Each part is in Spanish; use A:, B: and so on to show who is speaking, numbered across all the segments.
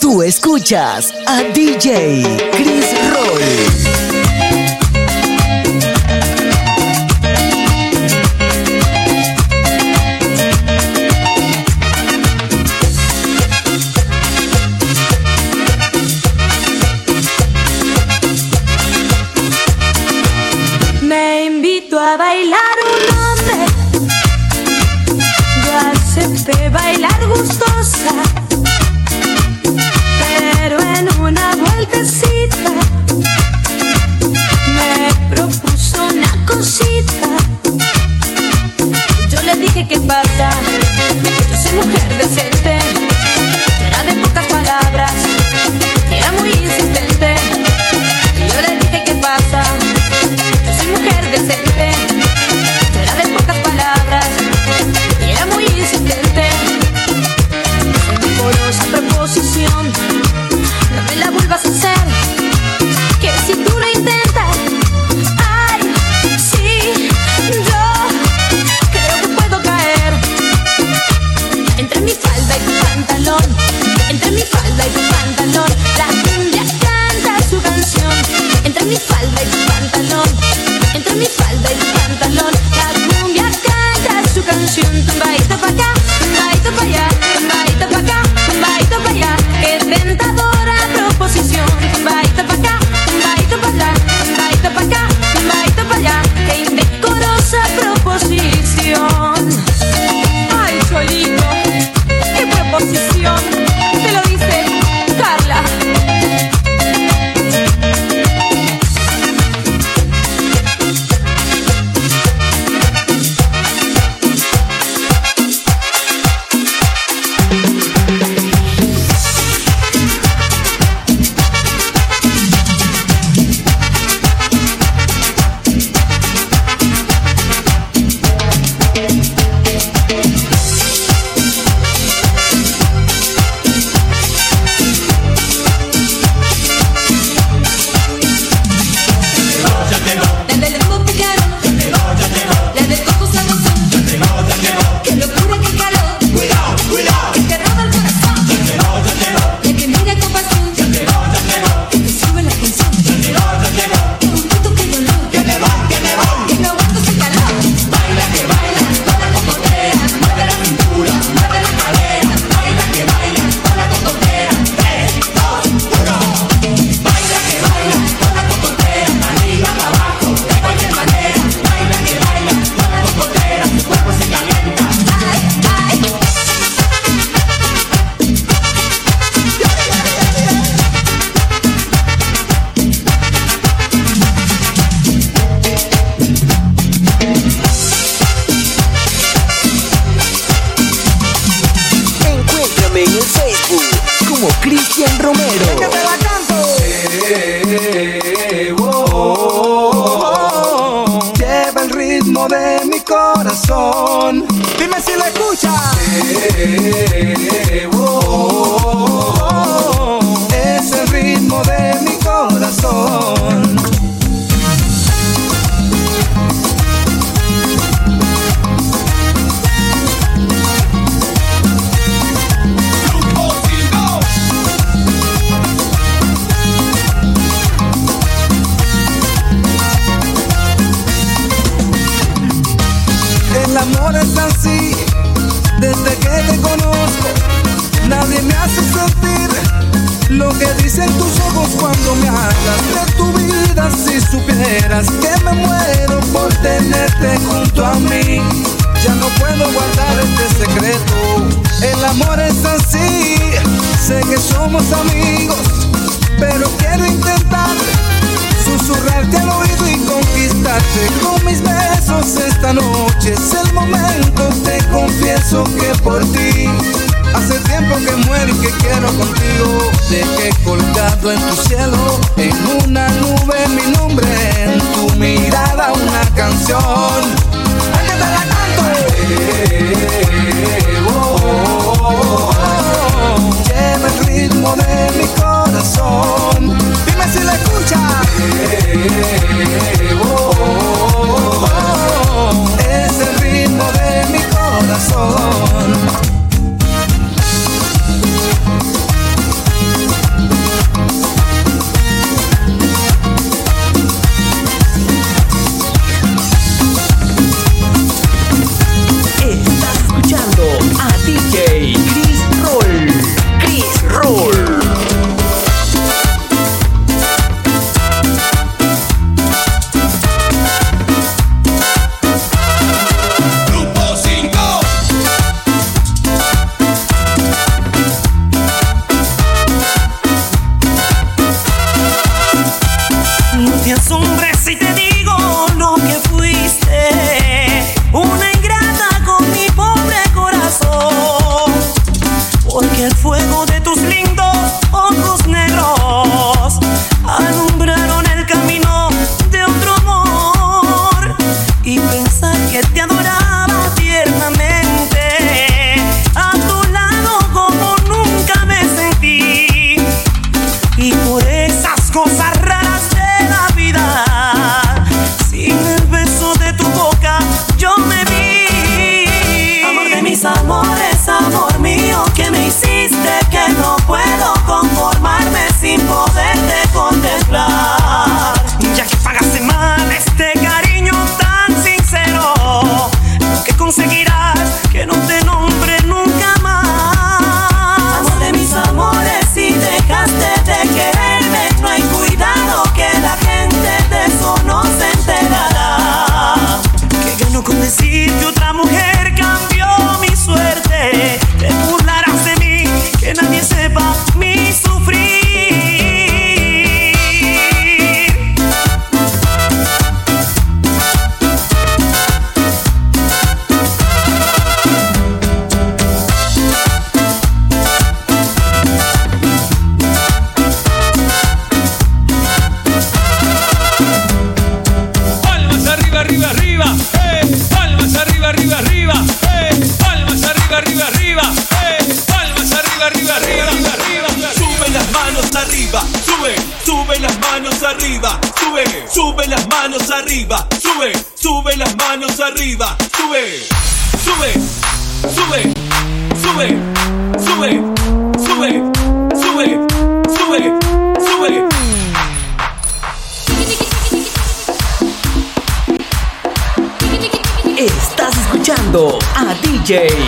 A: Tú escuchas a DJ Chris
B: invito a bailar un hombre. Yo acepté bailar gustosa. Una te
C: conozco, nadie me hace sentir lo que dicen tus ojos cuando me hablas de tu vida. Si supieras que me muero por tenerte junto a mí, ya no puedo guardar este secreto. El amor es así, sé que somos amigos, pero quiero intentar susurrarte al oído y conquistarte. Con mis besos esta noche es el momento. Te confieso que por ti
D: hace tiempo que muero y que quiero contigo. Dejé colgado en tu cielo en una nube mi nombre en tu mirada una canción ritmo de mi corazón. Dime si la escuchas.
B: DJ.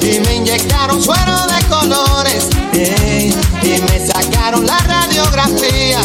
E: Y me
F: inyectaron suero de colores y me sacaron la radiografía.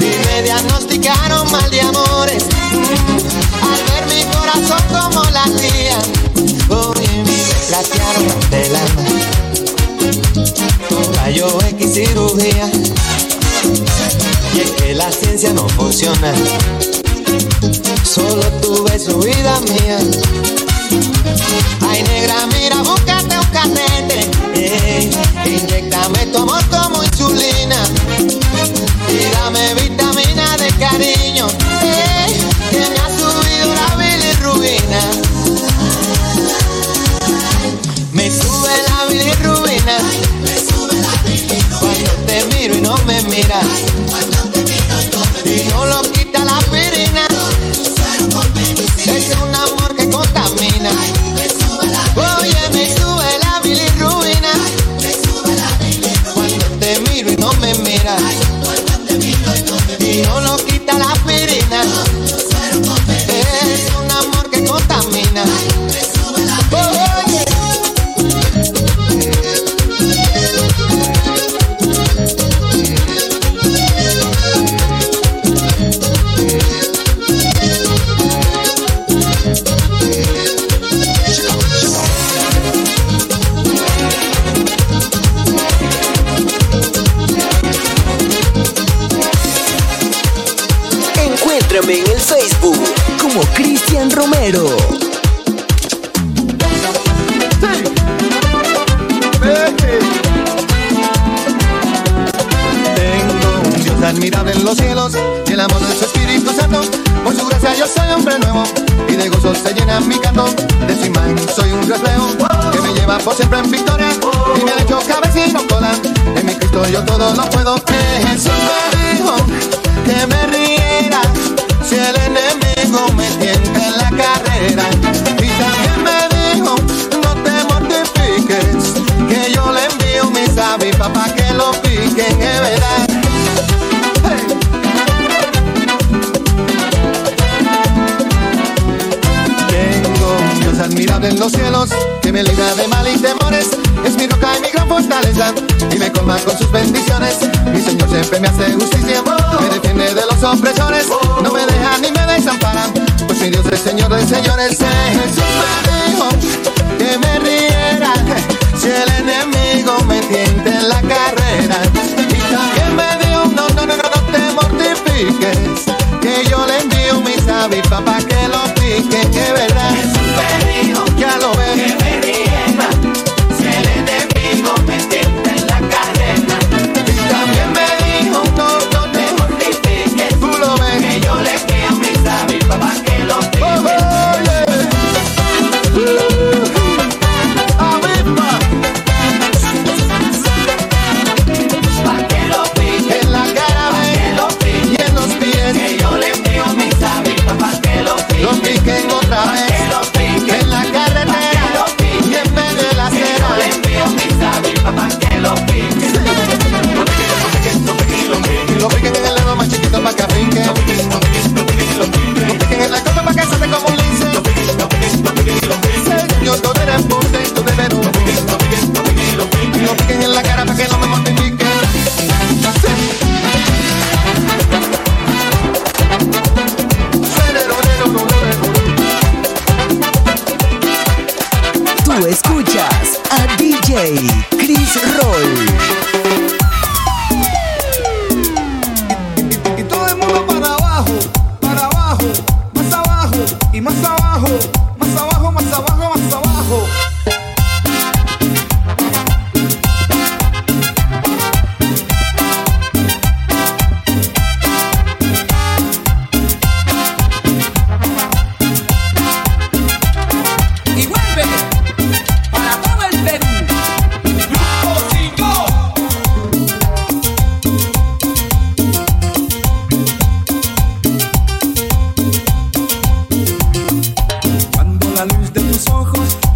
F: Y me diagnosticaron mal de amores al ver mi corazón como la tía y me platearon el alma. Rayo X cirugía. Y es que la ciencia no funciona. Solo tuve su vida mía. Ay negra, mira, búscate un catete eh, Inyectame tu amor como insulina. Y dame vitamina de cariño. Eh, Que me ha subido la bilirrubina. Me sube la bilirrubina. Cuando te miro y no me miras. Y no lo Yo todo lo puedo. Que Jesús me dijo que me riera si el enemigo me tienta en la carrera. Y también me dijo no te mortifiques que yo le envío mis avispas para que admirable en los cielos que me libra de mal y temores. Es mi roca y mi gran fortaleza y me colma con sus bendiciones. Mi Señor siempre me hace justicia, me defiende de los opresores. No me deja ni me desampara, pues mi Dios es Señor de señores. Eh, Jesús me dijo que me riera si el enemigo me tiente en la carrera. Y también me dijo, no, no, no, no, no te mortifiques, que yo le envío mis avispas para que lo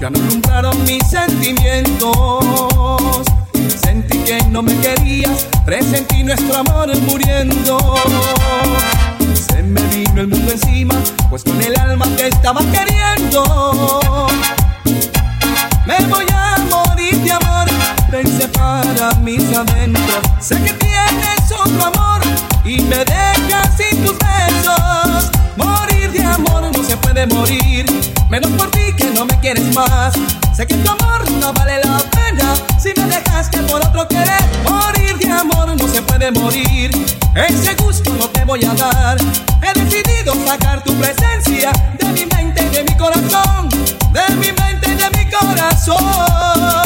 F: Ya no anumbraron mis sentimientos. Sentí que no me querías, presentí
G: nuestro amor muriendo. Se me vino el mundo encima, pues con el alma que estaba queriendo. Me voy a morir de amor, pensé para mis adentros. Sé que tienes otro amor y me dejas sin tus besos. Morir de amor se puede morir, menos por ti que no me quieres más. Sé que tu amor no vale la pena si me dejas que por otro querer. Morir de amor no se puede morir, ese gusto no te voy a dar. He decidido sacar tu presencia de mi mente y de mi corazón, de mi mente y de mi corazón.